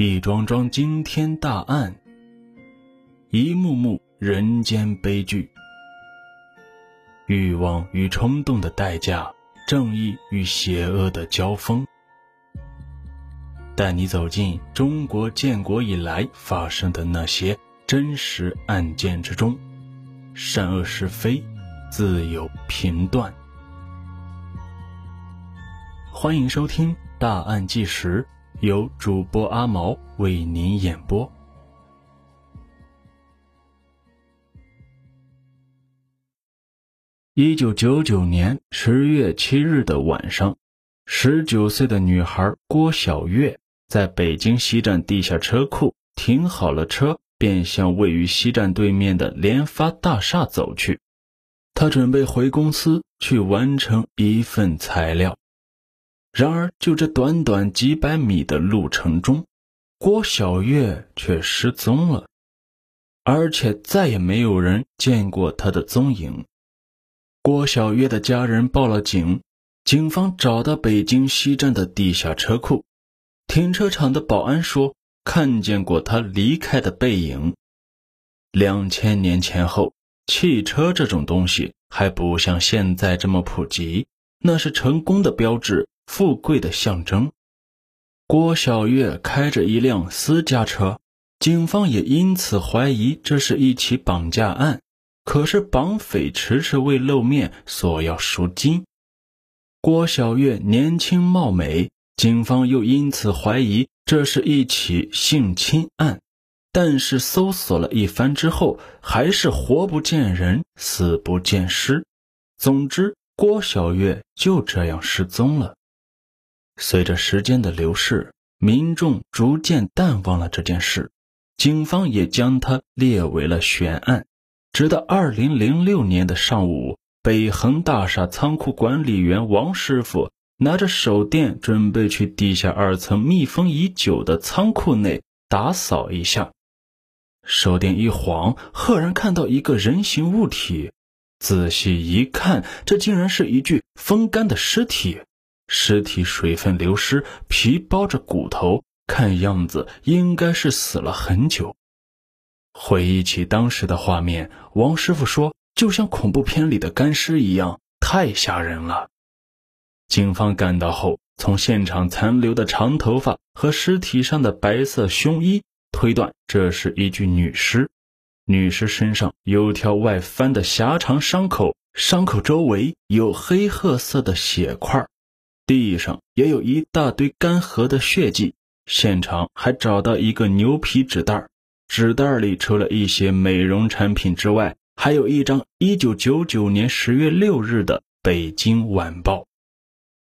一桩桩惊天大案，一幕幕人间悲剧。欲望与冲动的代价，正义与邪恶的交锋。带你走进中国建国以来发生的那些真实案件之中，善恶是非自有评断。欢迎收听《大案纪实》。由主播阿毛为您演播。一九九九年十月七日的晚上，十九岁的女孩郭小月在北京西站地下车库停好了车，便向位于西站对面的联发大厦走去。她准备回公司去完成一份材料。然而，就这短短几百米的路程中，郭小月却失踪了，而且再也没有人见过她的踪影。郭小月的家人报了警，警方找到北京西站的地下车库，停车场的保安说看见过她离开的背影。两千年前后，汽车这种东西还不像现在这么普及，那是成功的标志。富贵的象征。郭小月开着一辆私家车，警方也因此怀疑这是一起绑架案。可是绑匪迟迟未露面，索要赎金。郭小月年轻貌美，警方又因此怀疑这是一起性侵案。但是搜索了一番之后，还是活不见人，死不见尸。总之，郭小月就这样失踪了。随着时间的流逝，民众逐渐淡忘了这件事，警方也将它列为了悬案。直到二零零六年的上午，北恒大厦仓库管理员王师傅拿着手电，准备去地下二层密封已久的仓库内打扫一下。手电一晃，赫然看到一个人形物体。仔细一看，这竟然是一具风干的尸体。尸体水分流失，皮包着骨头，看样子应该是死了很久。回忆起当时的画面，王师傅说：“就像恐怖片里的干尸一样，太吓人了。”警方赶到后，从现场残留的长头发和尸体上的白色胸衣推断，这是一具女尸。女尸身上有条外翻的狭长伤口，伤口周围有黑褐色的血块。地上也有一大堆干涸的血迹，现场还找到一个牛皮纸袋，纸袋里除了一些美容产品之外，还有一张1999年10月6日的《北京晚报》。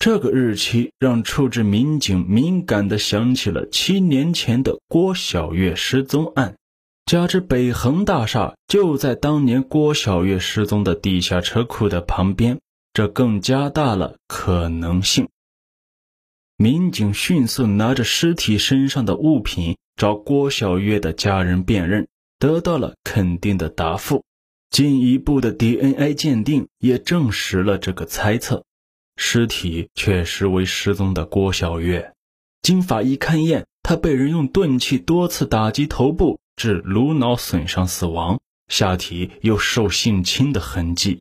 这个日期让处置民警敏感地想起了七年前的郭小月失踪案，加之北恒大厦就在当年郭小月失踪的地下车库的旁边。这更加大了可能性。民警迅速拿着尸体身上的物品找郭小月的家人辨认，得到了肯定的答复。进一步的 DNA 鉴定也证实了这个猜测，尸体确实为失踪的郭小月。经法医勘验，她被人用钝器多次打击头部，致颅脑损伤死亡，下体有受性侵的痕迹。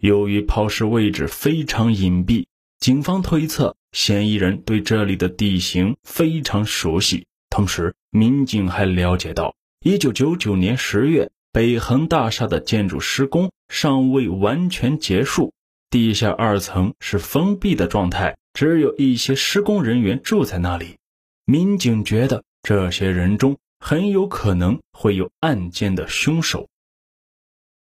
由于抛尸位置非常隐蔽，警方推测嫌疑人对这里的地形非常熟悉。同时，民警还了解到，1999年10月，北恒大厦的建筑施工尚未完全结束，地下二层是封闭的状态，只有一些施工人员住在那里。民警觉得，这些人中很有可能会有案件的凶手。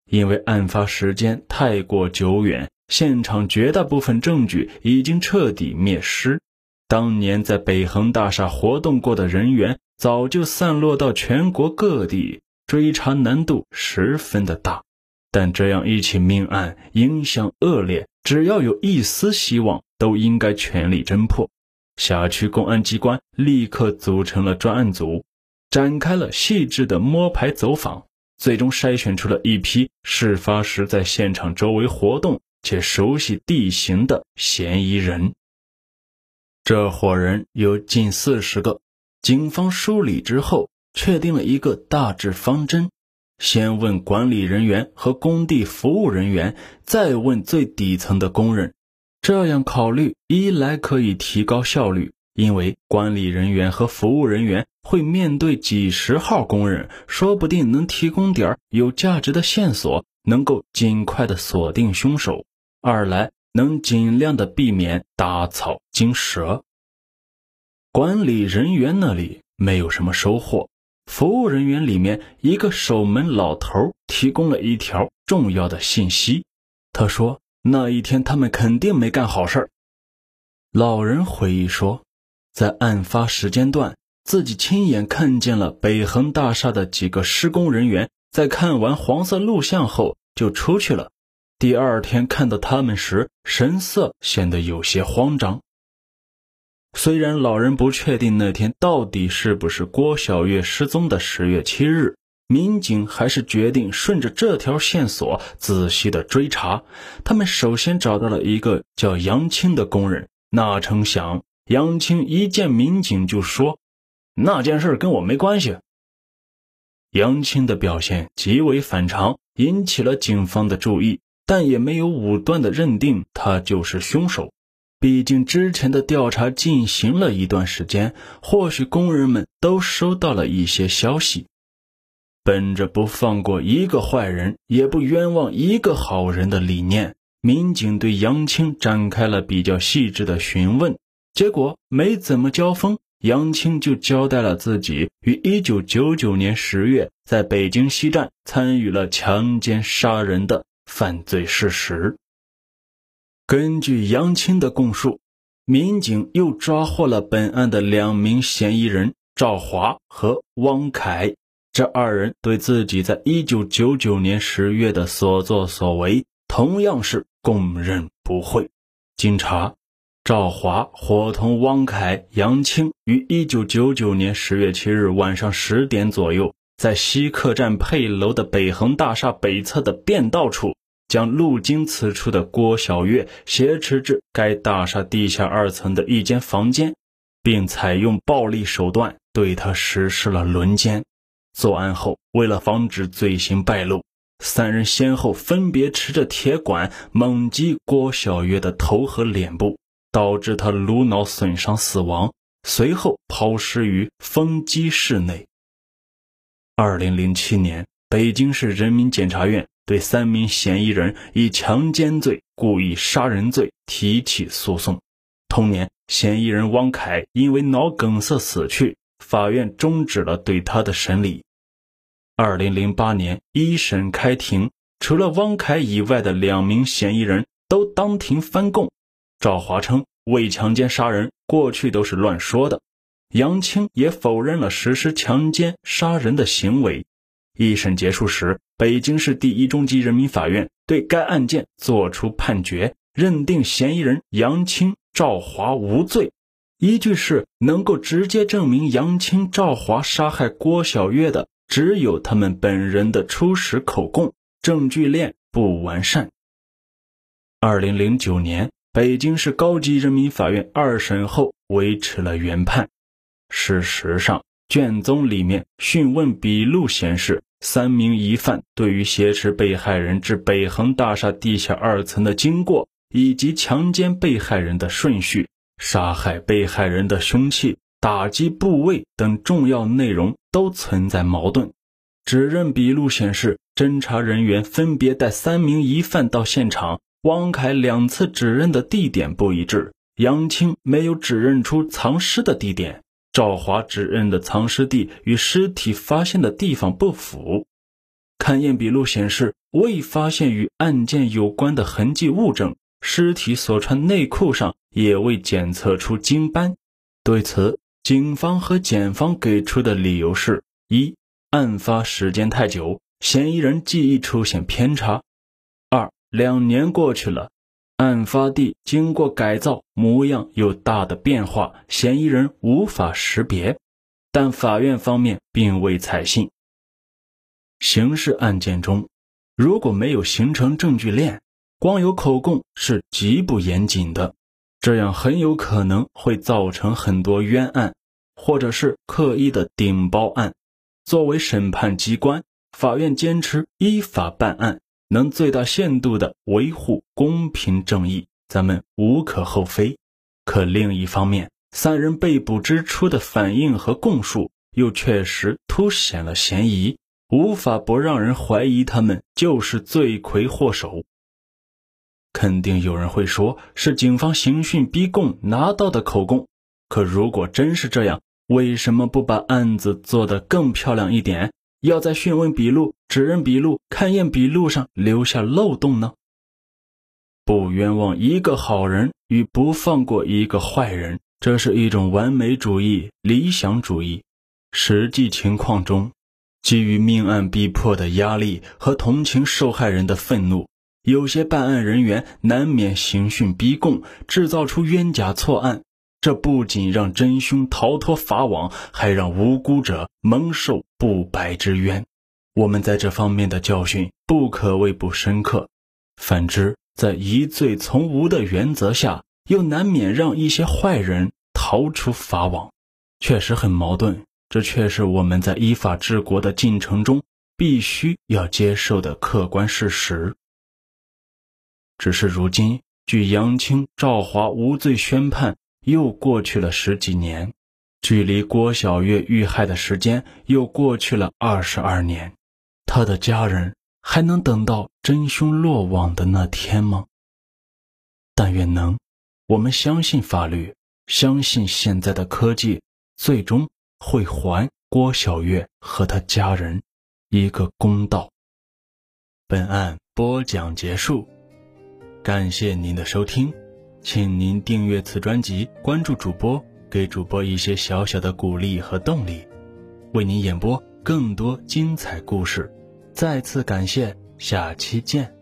因为案发时间太过久远，现场绝大部分证据已经彻底灭失。当年在北恒大厦活动过的人员早就散落到全国各地，追查难度十分的大。但这样一起命案影响恶劣，只要有一丝希望，都应该全力侦破。辖区公安机关立刻组成了专案组，展开了细致的摸排走访。最终筛选出了一批事发时在现场周围活动且熟悉地形的嫌疑人。这伙人有近四十个，警方梳理之后，确定了一个大致方针：先问管理人员和工地服务人员，再问最底层的工人。这样考虑，一来可以提高效率，因为管理人员和服务人员会面对几十号工人，说不定能提供点有价值的线索，能够尽快的锁定凶手；二来能尽量的避免打草惊蛇。管理人员那里没有什么收获，服务人员里面一个守门老头提供了一条重要的信息，他说。那一天，他们肯定没干好事。老人回忆说，在案发时间段，自己亲眼看见了北恒大厦的几个施工人员，在看完黄色录像后就出去了。第二天看到他们时，神色显得有些慌张。虽然老人不确定那天到底是不是郭小月失踪的十月七日。民警还是决定顺着这条线索仔细的追查。他们首先找到了一个叫杨青的工人，哪成想杨青一见民警就说：“那件事跟我没关系。”杨青的表现极为反常，引起了警方的注意，但也没有武断的认定他就是凶手。毕竟之前的调查进行了一段时间，或许工人们都收到了一些消息。本着不放过一个坏人，也不冤枉一个好人的理念，民警对杨青展开了比较细致的询问。结果没怎么交锋，杨青就交代了自己于1999年10月在北京西站参与了强奸杀人的犯罪事实。根据杨青的供述，民警又抓获了本案的两名嫌疑人赵华和汪凯。这二人对自己在一九九九年十月的所作所为，同样是供认不讳。经查，赵华伙同汪凯、杨青于一九九九年十月七日晚上十点左右，在西客站配楼的北恒大厦北侧的便道处，将路经此处的郭小月挟持至该大厦地下二层的一间房间，并采用暴力手段对他实施了轮奸。作案后，为了防止罪行败露，三人先后分别持着铁管猛击郭小月的头和脸部，导致他颅脑损伤死亡，随后抛尸于风机室内。二零零七年，北京市人民检察院对三名嫌疑人以强奸罪、故意杀人罪提起诉讼。同年，嫌疑人汪凯因为脑梗塞死去，法院终止了对他的审理。二零零八年一审开庭，除了汪凯以外的两名嫌疑人都当庭翻供。赵华称未强奸杀人，过去都是乱说的。杨青也否认了实施强奸杀人的行为。一审结束时，北京市第一中级人民法院对该案件作出判决，认定嫌疑人杨青、赵华无罪。依据是能够直接证明杨青、赵华杀害郭小月的。只有他们本人的初始口供，证据链不完善。二零零九年，北京市高级人民法院二审后维持了原判。事实上，卷宗里面讯问笔录显示，三名疑犯对于挟持被害人至北恒大厦地下二层的经过，以及强奸被害人的顺序、杀害被害人的凶器。打击部位等重要内容都存在矛盾。指认笔录显示，侦查人员分别带三名疑犯到现场，汪凯两次指认的地点不一致，杨青没有指认出藏尸的地点，赵华指认的藏尸地与尸体发现的地方不符。勘验笔录显示，未发现与案件有关的痕迹物证，尸体所穿内裤上也未检测出精斑。对此，警方和检方给出的理由是：一、案发时间太久，嫌疑人记忆出现偏差；两年过去了，案发地经过改造，模样有大的变化，嫌疑人无法识别。但法院方面并未采信。刑事案件中，如果没有形成证据链，光有口供是极不严谨的。这样很有可能会造成很多冤案，或者是刻意的顶包案。作为审判机关，法院坚持依法办案，能最大限度的维护公平正义，咱们无可厚非。可另一方面，三人被捕之初的反应和供述，又确实凸显了嫌疑，无法不让人怀疑他们就是罪魁祸首。肯定有人会说，是警方刑讯逼供拿到的口供。可如果真是这样，为什么不把案子做得更漂亮一点？要在讯问笔录、指认笔录、勘验笔录上留下漏洞呢？不冤枉一个好人与不放过一个坏人，这是一种完美主义、理想主义。实际情况中，基于命案逼迫的压力和同情受害人的愤怒。有些办案人员难免刑讯逼供，制造出冤假错案，这不仅让真凶逃脱法网，还让无辜者蒙受不白之冤。我们在这方面的教训不可谓不深刻。反之，在疑罪从无的原则下，又难免让一些坏人逃出法网，确实很矛盾。这却是我们在依法治国的进程中必须要接受的客观事实。只是如今，据杨青、赵华无罪宣判又过去了十几年，距离郭小月遇害的时间又过去了二十二年，他的家人还能等到真凶落网的那天吗？但愿能，我们相信法律，相信现在的科技，最终会还郭小月和他家人一个公道。本案播讲结束。感谢您的收听，请您订阅此专辑，关注主播，给主播一些小小的鼓励和动力，为您演播更多精彩故事。再次感谢，下期见。